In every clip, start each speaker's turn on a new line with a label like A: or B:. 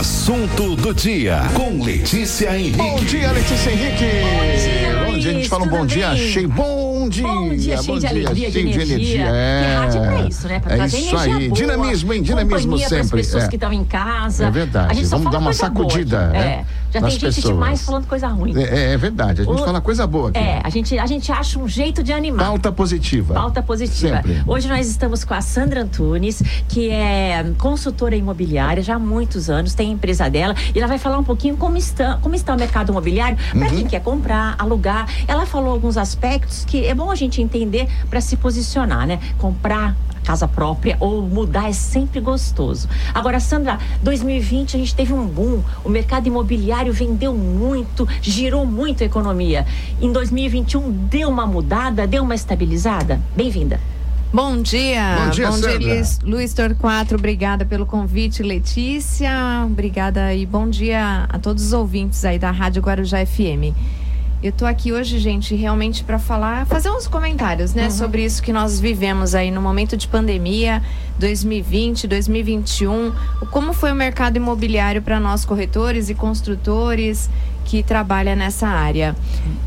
A: Assunto do dia com Letícia Henrique.
B: Bom dia, Letícia Henrique.
C: Bom dia,
B: Bom dia, a gente fala um bom dia,
C: bem?
B: achei bom dia.
C: Bom dia, cheio de alegria, de
B: cheio
C: energia.
B: É,
C: rádio é pra isso, né? Pra
B: é
C: trazer
B: isso aí.
C: boa,
B: Dinamismo, hein? Dinamismo sempre.
C: pessoas
B: é.
C: que estão em casa.
B: É verdade.
C: A gente só
B: Vamos
C: fala
B: dar uma
C: coisa boa
B: sacudida,
C: aqui.
B: né?
C: É. Já tem gente
B: pessoas.
C: demais falando coisa ruim.
B: É, é verdade, a gente
C: O-
B: fala coisa boa aqui.
C: É, a gente, a gente acha um jeito de animar.
B: Pauta positiva.
C: Pauta positiva.
B: Sempre.
C: Hoje nós estamos com a Sandra Antunes, que é consultora imobiliária já há muitos anos, tem a empresa dela, e ela vai falar um pouquinho como está, como está o mercado imobiliário para
B: Uhum.
C: quem quer comprar, alugar. Ela falou alguns aspectos que é bom a gente entender para se posicionar, né? Comprar casa própria ou mudar é sempre gostoso. Agora, Sandra, 2020 a gente teve um boom, o mercado imobiliário vendeu muito, girou muito a economia. Em 2021 deu uma mudada, deu uma estabilizada? Bem-vinda.
D: Bom dia.
B: Bom dia, Sandra.
D: Luiz, Luiz Torquato. Obrigada pelo convite, Letícia. Obrigada e bom dia a todos os ouvintes aí da Rádio Guarujá FM. Eu tô aqui hoje, gente, realmente para falar, fazer uns comentários, né, sobre isso que nós vivemos aí no momento de pandemia, 2020, 2021, o- como foi o mercado imobiliário para nós corretores e construtores que trabalham nessa área.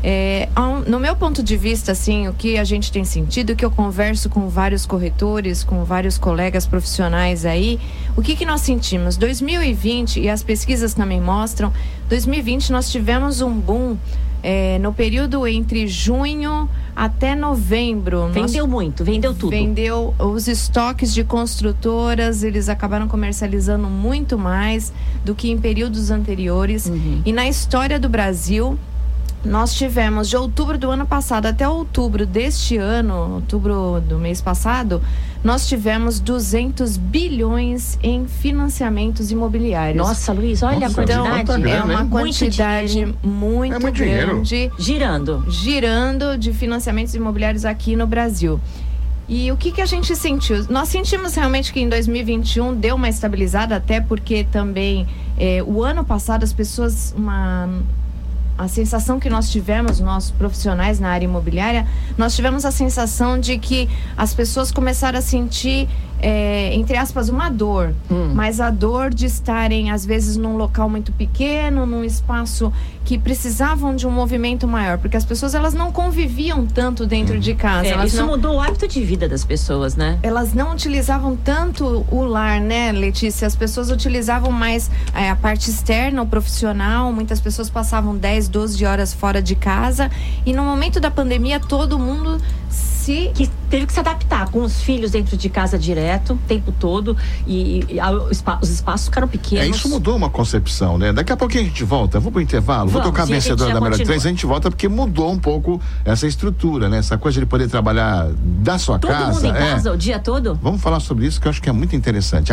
D: É, no meu ponto de vista, assim, o que a gente tem sentido, que eu converso com vários corretores, com vários colegas profissionais aí, o que, que nós sentimos? 2020, e as pesquisas também mostram, 2020 nós tivemos um boom é, no período entre junho até novembro.
C: Vendeu muito, vendeu tudo.
D: Vendeu os estoques de construtoras, eles acabaram comercializando muito mais do que em períodos anteriores.
C: Uhum.
D: E na história do Brasil, nós tivemos de outubro do ano passado até outubro deste ano, outubro do mês passado, nós tivemos 200 bilhões em financiamentos imobiliários.
C: Nossa, Luiz, olha
B: Nossa,
C: a quantidade.
D: é
B: grana,
D: uma?
C: Muito
D: quantidade
C: dinheiro.
D: muito,
B: É muito dinheiro.
D: grande
C: Girando.
D: girando de financiamentos imobiliários aqui no Brasil. E o que, que a gente sentiu? Nós sentimos realmente que em 2021 deu uma estabilizada, até porque também eh, o ano passado as pessoas, uma, a sensação que nós tivemos, nós profissionais na área imobiliária, nós tivemos a sensação de que as pessoas começaram a sentir, eh, entre aspas, uma dor.
C: Hum.
D: Mas a dor de estarem, às vezes, num local muito pequeno, num espaço que precisavam de um movimento maior, porque as pessoas elas não conviviam tanto dentro de casa.
C: É, isso
D: não,
C: mudou o hábito de vida das pessoas, né?
D: elas não utilizavam tanto o lar, né, Letícia? As pessoas utilizavam mais é, a parte externa, o profissional. Muitas pessoas passavam 10, 12 horas fora de casa. E no momento da pandemia, todo mundo
C: que teve que se adaptar com os filhos dentro de casa direto, o tempo todo, e, e a- os espaços ficaram pequenos.
B: É, isso mudou uma concepção, né? Daqui a pouquinho a gente volta. Vou pro intervalo, vou
C: Vamos,
B: tocar a vencedora da melhor três, a gente volta porque mudou um pouco essa estrutura, né? Essa coisa de poder trabalhar da sua
C: Todo
B: casa.
C: mundo em
B: é.
C: casa o dia todo?
B: Vamos falar sobre isso que eu acho que é muito interessante.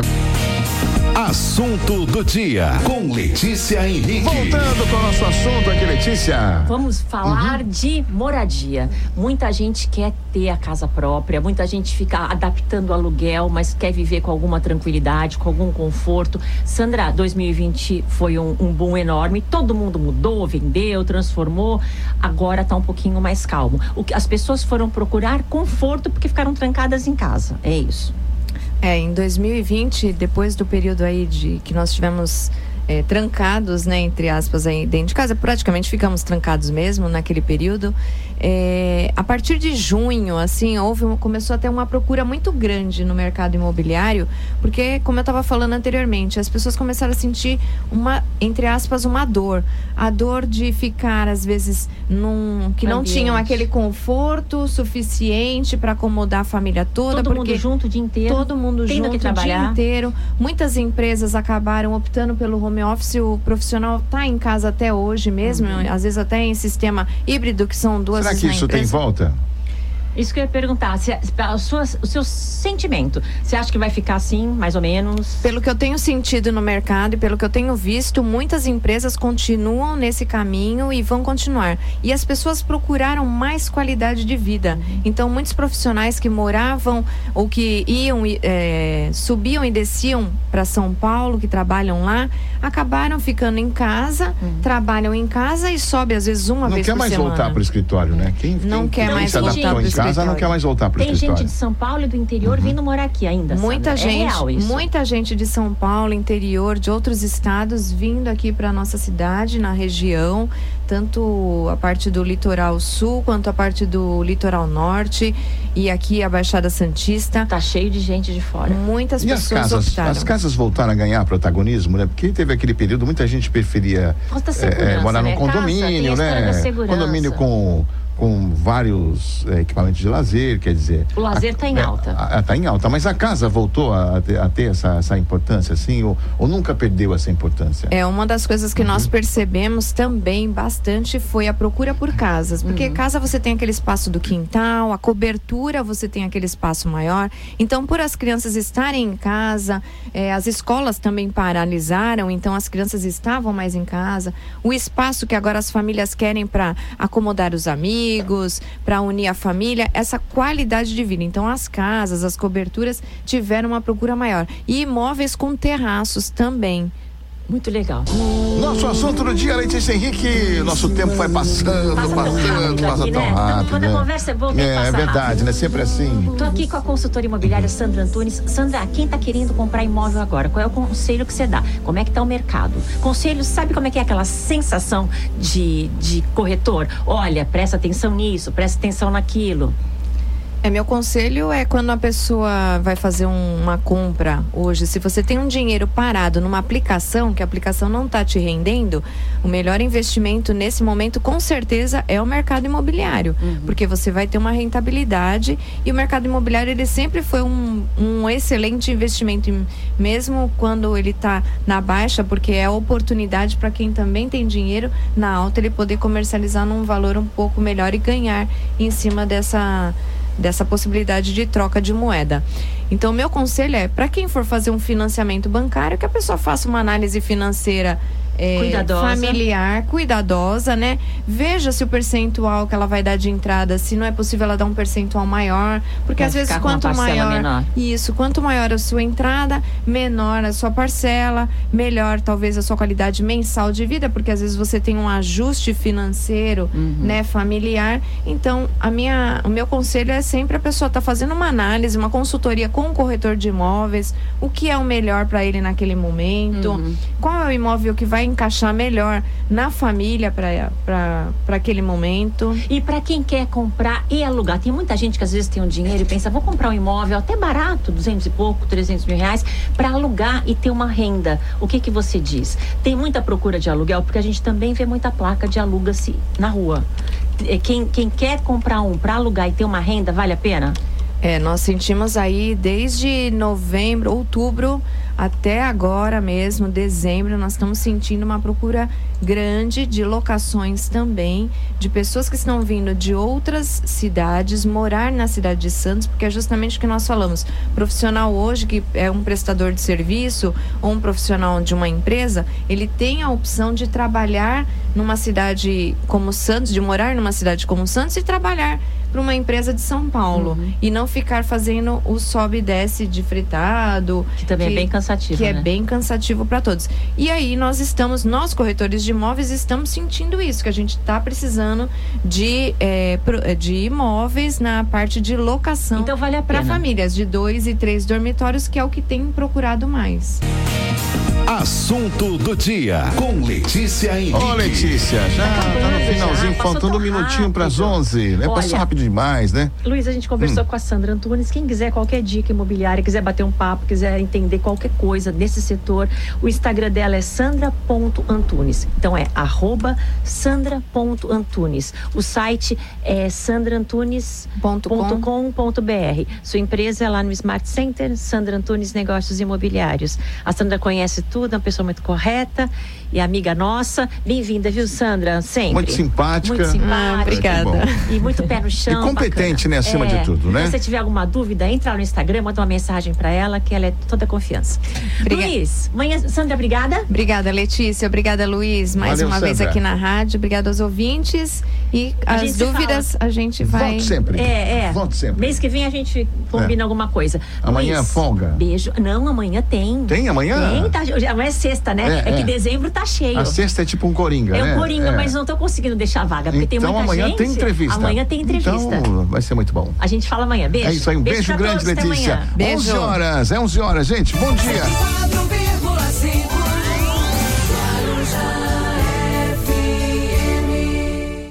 A: Assunto do dia com Letícia Henrique.
B: Voltando para o nosso assunto aqui, Letícia.
C: Vamos falar
B: Uhum.
C: de moradia. Muita gente quer ter a casa própria, muita gente fica adaptando o aluguel, mas quer viver com alguma tranquilidade, com algum conforto. Sandra, 2020 foi um, um boom enorme, todo mundo mudou, vendeu, transformou. Agora está um pouquinho mais calmo. O que as pessoas foram procurar conforto porque ficaram trancadas em casa. É isso.
D: É, em 2020, depois do período aí de que nós tivemos é, trancados, né, entre aspas, aí dentro de casa, praticamente ficamos trancados mesmo naquele período. É, a partir de junho, assim, houve uma- começou a ter uma procura muito grande no mercado imobiliário, porque, como eu estava falando anteriormente, as pessoas começaram a sentir uma, entre aspas, uma dor. A dor de ficar, às vezes, num que não
C: Ambiente.
D: tinham aquele conforto suficiente para acomodar a família toda,
C: Todo
D: porque
C: mundo junto o dia inteiro.
D: todo mundo
C: tendo
D: junto o dia inteiro. Muitas empresas acabaram optando pelo home office. O profissional está em casa até hoje mesmo,
C: Uhum.
D: às vezes até em sistema híbrido, que são duas
B: Será que isso tem volta?
C: Isso que eu ia perguntar. Se, a sua, o seu sentimento, você acha que vai ficar assim, mais ou menos?
D: Pelo que eu tenho sentido no mercado e pelo que eu tenho visto, muitas empresas continuam nesse caminho e vão continuar. E as pessoas procuraram mais qualidade de vida. Então, muitos profissionais que moravam ou que iam, e, eh, subiam e desciam para São Paulo, que trabalham lá, acabaram ficando em casa, trabalham em casa e sobe às vezes uma
B: Não
D: vez
B: quer
D: por
B: mais
D: semana.
B: voltar para o escritório, né? Quem,
D: Não
B: quem-
D: quer
B: quem
D: mais voltar
B: adaptou
D: pro
B: em casa casa não quer mais voltar para o
C: Tem gente de São Paulo e do interior
B: Uhum.
C: vindo morar aqui ainda.
D: Muita
C: Sandra.
D: gente,
C: É real isso.
D: muita gente de São Paulo, interior, de outros estados vindo aqui para nossa cidade, na região, tanto a parte do litoral sul quanto a parte do litoral norte e aqui a Baixada Santista.
C: Tá cheio de gente de fora.
D: Muitas
B: E as
D: pessoas
B: casas,
D: optaram.
B: as casas voltaram a ganhar protagonismo, né? Porque teve aquele período, muita gente preferia é, é, morar
C: né?
B: num condomínio,
C: Casa,
B: né? Condomínio com, com vários é, equipamentos de lazer, quer dizer.
C: O lazer tá em
B: é,
C: alta.
B: a- tá em alta, mas a casa voltou a, ter, a ter essa, essa importância, assim, ou, ou nunca perdeu essa importância?
D: É uma das coisas que
B: Uhum.
D: nós percebemos também bastante foi a procura por casas, porque
C: Uhum.
D: casa você tem aquele espaço do quintal, a cobertura você tem aquele espaço maior. Então, por as crianças estarem em casa, eh, as escolas também paralisaram, então as crianças estavam mais em casa. O espaço que agora as famílias querem para acomodar os amigos, para unir a família, essa qualidade de vida. Então, as casas, as coberturas tiveram uma procura maior e imóveis com terraços também.
C: Muito legal.
B: Nosso assunto do dia, Letícia Henrique. Nosso tempo vai passando,
C: Passa tão
B: passando, passa
C: aqui,
B: tão
C: né?
B: rápido.
C: Quando a
B: né?
C: conversa é boa,
B: É, é verdade,
C: rápido.
B: né? Sempre assim.
C: Tô aqui com a consultora imobiliária Sandra Antunes. Sandra, quem tá querendo comprar imóvel agora? Qual é o conselho que você dá? Como é que tá o mercado? Conselho, sabe como é que é aquela sensação de, de corretor? Olha, presta atenção nisso, presta atenção naquilo.
D: É, meu conselho é quando a pessoa vai fazer um- uma compra hoje, se você tem um dinheiro parado numa aplicação, que a aplicação não está te rendendo, o melhor investimento nesse momento, com certeza, é o mercado imobiliário. Porque você vai ter uma rentabilidade e o mercado imobiliário, ele sempre foi um, um excelente investimento, mesmo quando ele está na baixa, porque é a oportunidade para quem também tem dinheiro na alta, ele poder comercializar num valor um pouco melhor e ganhar em cima dessa dessa possibilidade de troca de moeda. Então, meu conselho é, para quem for fazer um financiamento bancário, que a pessoa faça uma análise financeira é,
C: Cuidadosa.
D: familiar, cuidadosa, né? Veja se o percentual que ela vai dar de entrada, se não é possível ela dar um percentual maior, porque
C: Vai
D: às vezes quanto maior
C: menor.
D: isso, quanto maior a sua entrada, menor a sua parcela, melhor talvez a sua qualidade mensal de vida, porque às vezes você tem um ajuste financeiro,
C: Uhum.
D: né, familiar. Então, a minha, o meu conselho é sempre a pessoa estar fazendo uma análise, uma consultoria com o corretor de imóveis, o que é o melhor para ele naquele momento,
C: Uhum.
D: qual é o imóvel que vai encaixar melhor na família para aquele momento.
C: E para quem quer comprar e alugar, tem muita gente que às vezes tem um dinheiro e pensa, vou comprar um imóvel até barato, 200 e pouco, 300 mil reais, para alugar e ter uma renda. O que que você diz? Tem muita procura de aluguel, porque a gente também vê muita placa de aluga-se na rua. Eh, Quem, quem quer comprar um para alugar e ter uma renda, vale a pena?
D: É, nós sentimos aí desde novembro, outubro até agora mesmo, dezembro, nós estamos sentindo uma procura grande de locações também, de pessoas que estão vindo de outras cidades morar na cidade de Santos, porque é justamente o que nós falamos. Profissional hoje, que é um prestador de serviço ou um profissional de uma empresa, ele tem a opção de trabalhar numa cidade como Santos, de morar numa cidade como Santos e trabalhar para uma empresa de São Paulo
C: Uhum.
D: e não ficar fazendo o sobe e desce de fretado,
C: Que também é bem cansativo,
D: que é
C: né?
D: bem cansativo para todos. E aí nós estamos, nós corretores de imóveis estamos sentindo isso, que a gente está precisando de, é, é, de imóveis na parte de locação
C: Então vale a
D: para
C: pena.
D: famílias de dois e três dormitórios, que é o que tem procurado mais.
A: Assunto do dia com Letícia Henrique.
B: Ô, Letícia, já tá no finalzinho,
C: já. Passou
B: faltando um minutinho para as
C: rápido.
B: 11. Né? Passou
C: Olha,
B: rápido demais, né?
C: Luiz, a gente conversou com a Sandra Antunes. Quem quiser qualquer dica imobiliária, quiser bater um papo, quiser entender qualquer coisa desse setor, o Instagram dela é sandra.antunes. Então é arroba sandra.antunes. O site é sandraantunes.com.br. Sua empresa é lá no Smart Center, Sandra Antunes Negócios Imobiliários. A Sandra conhece tudo, é uma pessoa muito correta e amiga nossa. Bem-vinda, viu, Sandra? Sempre.
B: Muito simpática.
C: Muito simpática.
D: Ah, obrigada.
B: Muito
C: E muito pé no chão.
B: E competente,
C: bacana.
B: né, acima de tudo, né?
C: Se você tiver alguma dúvida, entra lá no Instagram, manda uma mensagem pra ela, que ela é toda confiança.
D: Obriga-
C: Luiz, manhã, Sandra, obrigada.
D: Obrigada, Letícia. Obrigada, Luiz. Mais
B: Valeu,
D: uma vez
B: Sandra.
D: aqui na rádio. Obrigada aos ouvintes. E
C: A
D: as dúvidas a gente vai.
B: Volte sempre.
C: É, é.
B: Volte sempre.
C: Mês que vem a gente combina alguma coisa.
B: Amanhã
C: Luiz,
B: folga?
C: Beijo. Não, amanhã tem.
B: Tem amanhã?
C: Tem, tá. Amanhã é sexta, né?
B: É,
C: É, que
B: é.
C: dezembro tá cheio.
B: A sexta é tipo um coringa,
C: É
B: né?
C: um coringa,
B: É.
C: mas não tô conseguindo deixar vaga, porque tem
B: então
C: muita
B: amanhã
C: gente.
B: tem entrevista.
C: Amanhã tem entrevista.
B: Então vai ser muito bom.
C: A gente fala amanhã. Beijo.
B: É isso aí, um beijo,
C: pra
B: grande,
C: todos, até
B: Letícia.
C: amanhã.
D: Beijo.
B: 11 horas, é 11 horas, gente. Bom dia.